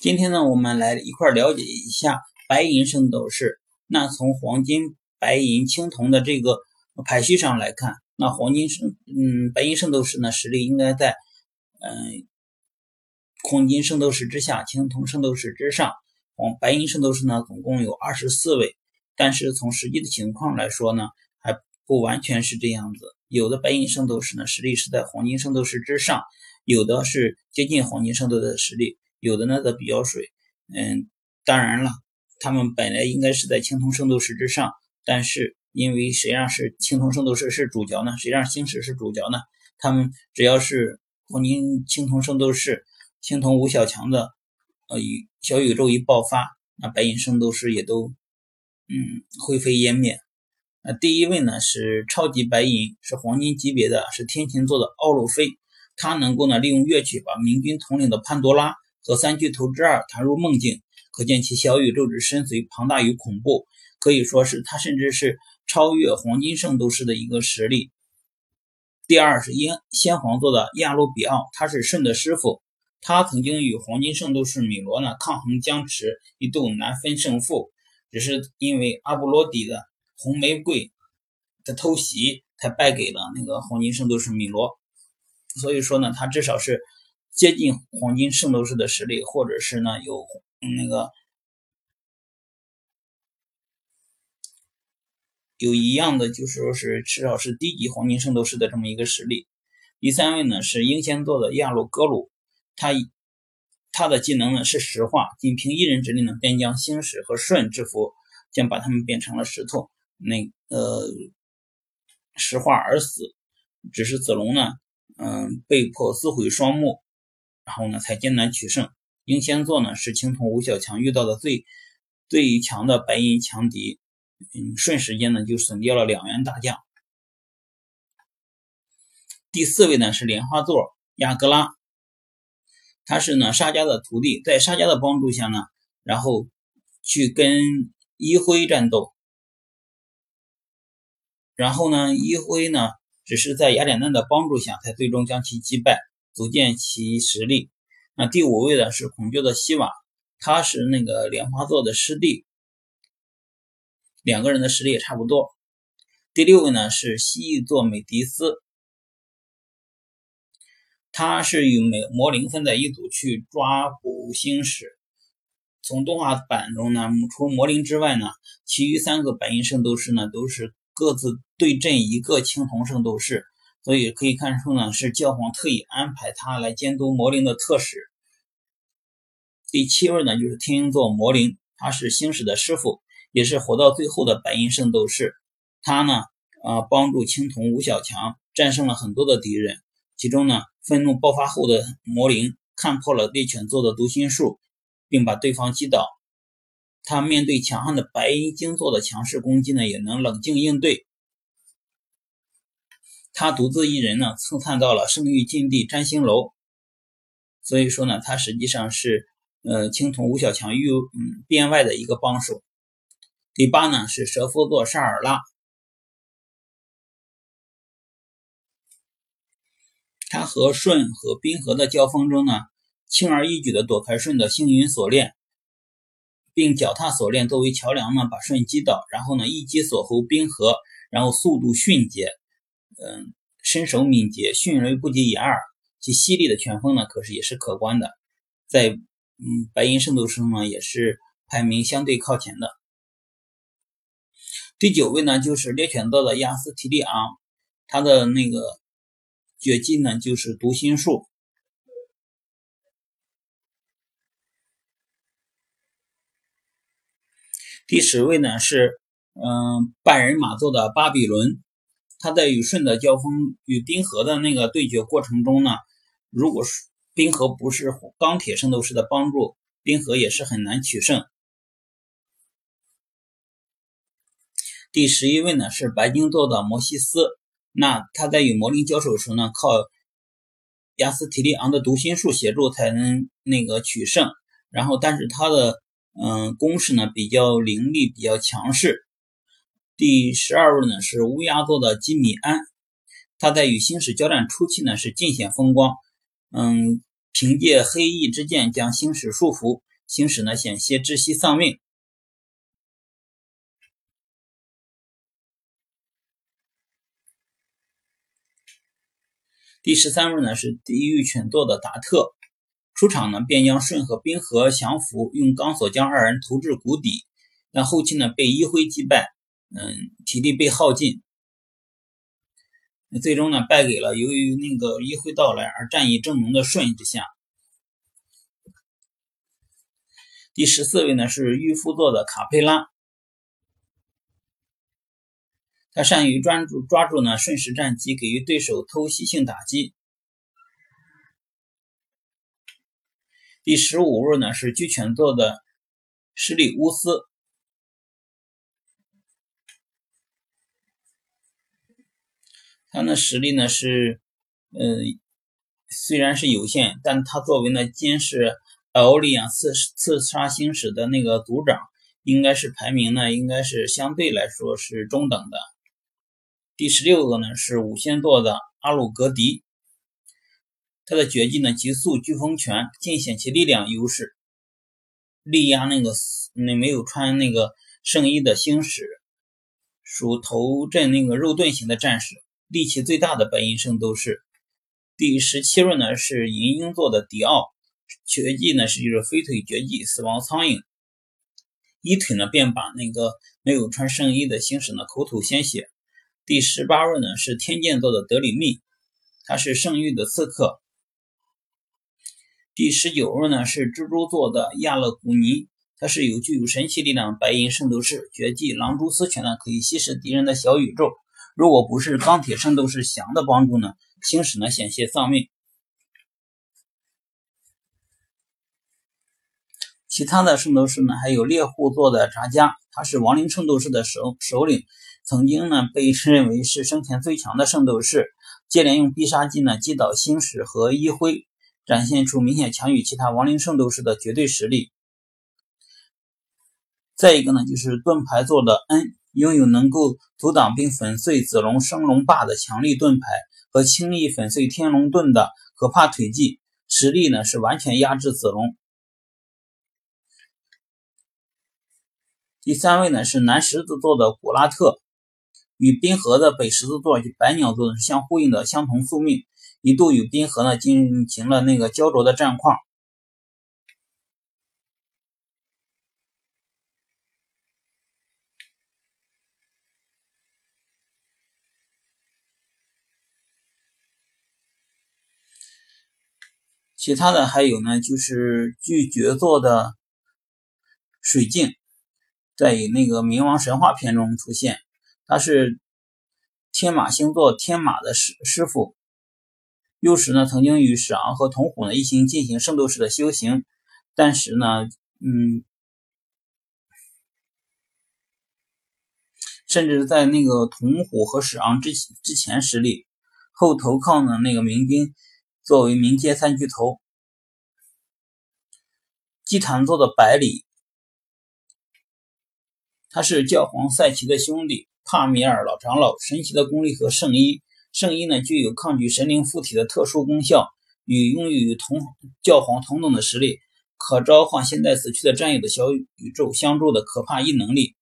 今天呢，我们来一块了解一下白银圣斗士。那从黄金、白银、青铜的这个排序上来看，那黄金圣嗯，白银圣斗士呢实力应该在嗯，黄金圣斗士之下，青铜圣斗士之上。黄白银圣斗士呢总共有二十四位，但是从实际的情况来说呢，还不完全是这样子。有的白银圣斗士呢实力是在黄金圣斗士之上，有的是接近黄金圣斗的实力。有的呢则比较水，嗯，当然了，他们本来应该是在青铜圣斗士之上，但是因为谁让是青铜圣斗士是主角呢？谁让星矢是主角呢？他们只要是黄金青铜圣斗士，青铜五小强的，呃，小宇宙一爆发，那白银圣斗士也都，嗯，灰飞烟灭。那第一位呢是超级白银，是黄金级别的，是天琴座的奥路菲，他能够呢利用乐曲把明君统领的潘多拉。和三巨头之二弹入梦境，可见其小宇宙之深邃、庞大与恐怖，可以说是他甚至是超越黄金圣斗士的一个实力。第二是英先皇座的亚罗比奥，他是舜的师傅，他曾经与黄金圣斗士米罗呢抗衡僵持，一度难分胜负，只是因为阿波罗底的红玫瑰的偷袭，才败给了那个黄金圣斗士米罗。所以说呢，他至少是。接近黄金圣斗士的实力，或者是呢有那个有一样的，就是说是至少是低级黄金圣斗士的这么一个实力。第三位呢是英仙座的亚洛格鲁，他他的技能呢是石化，仅凭一人之力呢便将星矢和顺制服，将把他们变成了石头，那呃石化而死。只是子龙呢，嗯，被迫自毁双目。然后呢，才艰难取胜。英仙座呢，是青铜五小强遇到的最最强的白银强敌，嗯，瞬时间呢就损掉了两员大将。第四位呢是莲花座亚格拉，他是呢沙迦的徒弟，在沙迦的帮助下呢，然后去跟一辉战斗，然后呢一辉呢只是在雅典娜的帮助下，才最终将其击败。足见其实力。那第五位的是孔雀的希瓦，他是那个莲花座的师弟，两个人的实力也差不多。第六位呢是蜥蜴座美迪斯，他是与美魔灵分在一组去抓捕星矢。从动画版中呢，除魔灵之外呢，其余三个白银圣斗士呢都是各自对阵一个青铜圣斗士。所以可以看出呢，是教皇特意安排他来监督魔灵的特使。第七位呢，就是天鹰座魔灵，他是星矢的师傅，也是活到最后的白银圣斗士。他呢，啊，帮助青铜五小强战胜了很多的敌人。其中呢，愤怒爆发后的魔灵看破了猎犬座的读心术，并把对方击倒。他面对强悍的白银星座的强势攻击呢，也能冷静应对。他独自一人呢，蹭探到了圣域禁地占星楼，所以说呢，他实际上是呃青铜五小强域嗯边外的一个帮手。第八呢是蛇夫座沙尔拉，他和舜和冰河的交锋中呢，轻而易举的躲开舜的星云锁链，并脚踏锁链作为桥梁呢，把舜击倒，然后呢一击锁喉冰河，然后速度迅捷。嗯，身手敏捷，迅雷不及掩耳，其犀利的拳风呢，可是也是可观的，在嗯白银圣斗士呢，也是排名相对靠前的。第九位呢，就是猎犬座的亚斯提利昂，他的那个绝技呢，就是读心术。第十位呢，是嗯半人马座的巴比伦。他在与舜德交锋、与冰河的那个对决过程中呢，如果是冰河不是钢铁圣斗士的帮助，冰河也是很难取胜。第十一位呢是白金座的摩西斯，那他在与魔灵交手时呢，靠亚斯提利昂的读心术协助才能那个取胜。然后，但是他的嗯攻势呢比较凌厉，比较强势。第十二位呢是乌鸦座的基米安，他在与星矢交战初期呢是尽显风光，嗯，凭借黑翼之剑将星矢束缚，星矢呢险些窒息丧命。第十三位呢是地狱犬座的达特，出场呢便将舜和冰河降服，用钢索将二人投至谷底，但后期呢被一辉击败，嗯，体力被耗尽，最终呢败给了由于那个议会到来而战意正浓的舜之下。第十四位呢是御夫座的卡佩拉。他善于专注抓住呢瞬时战机，给予对手偷袭性打击。第十五位呢是巨犬座的施利乌斯，他的实力呢是，呃，虽然是有限，但他作为呢监视奥利亚刺刺杀星矢的那个组长，应该是排名呢应该是相对来说是中等的。第十六个呢是五仙座的阿鲁格迪，他的绝技呢急速飓风拳，尽显其力量优势，力压那个那没有穿那个圣衣的星矢，属头阵那个肉盾型的战士，力气最大的白银圣斗士。第十七位呢是银鹰座的迪奥，绝技呢是就是飞腿绝技死亡苍蝇，一腿呢便把那个没有穿圣衣的星矢呢口吐鲜血。第十八位呢是天剑座的德里密，他是圣域的刺客。第十九位呢是蜘蛛座的亚勒古尼，他是有具有神奇力量白银圣斗士，绝技狼蛛丝拳呢可以吸食敌人的小宇宙。如果不是钢铁圣斗士翔的帮助呢，星矢呢险些丧命。其他的圣斗士呢还有猎户座的扎加，他是亡灵圣斗士的首首领。曾经呢，被认为是生前最强的圣斗士，接连用必杀技呢击倒星矢和一辉，展现出明显强于其他亡灵圣斗士的绝对实力。再一个呢，就是盾牌座的恩，拥有能够阻挡并粉碎子龙升龙霸的强力盾牌和轻易粉碎天龙盾的可怕腿技，实力呢是完全压制子龙。第三位呢是南十字座的古拉特。与冰河的北十字座与白鸟座是相呼应的相同宿命，一度与冰河呢进行了那个焦灼的战况。其他的还有呢，就是巨爵座的水镜，在那个冥王神话片中出现。他是天马星座天马的师师傅，幼时呢曾经与史昂和童虎呢一起进行圣斗士的修行，但是呢，嗯，甚至在那个童虎和史昂之之前失利，后投靠呢那个民兵，作为民间三巨头，祭坛座的百里，他是教皇赛奇的兄弟。帕米尔老长老神奇的功力和圣衣，圣衣呢具有抗拒神灵附体的特殊功效，与拥有与同教皇同等的实力，可召唤现在死去的战友的小宇宙相助的可怕异能力。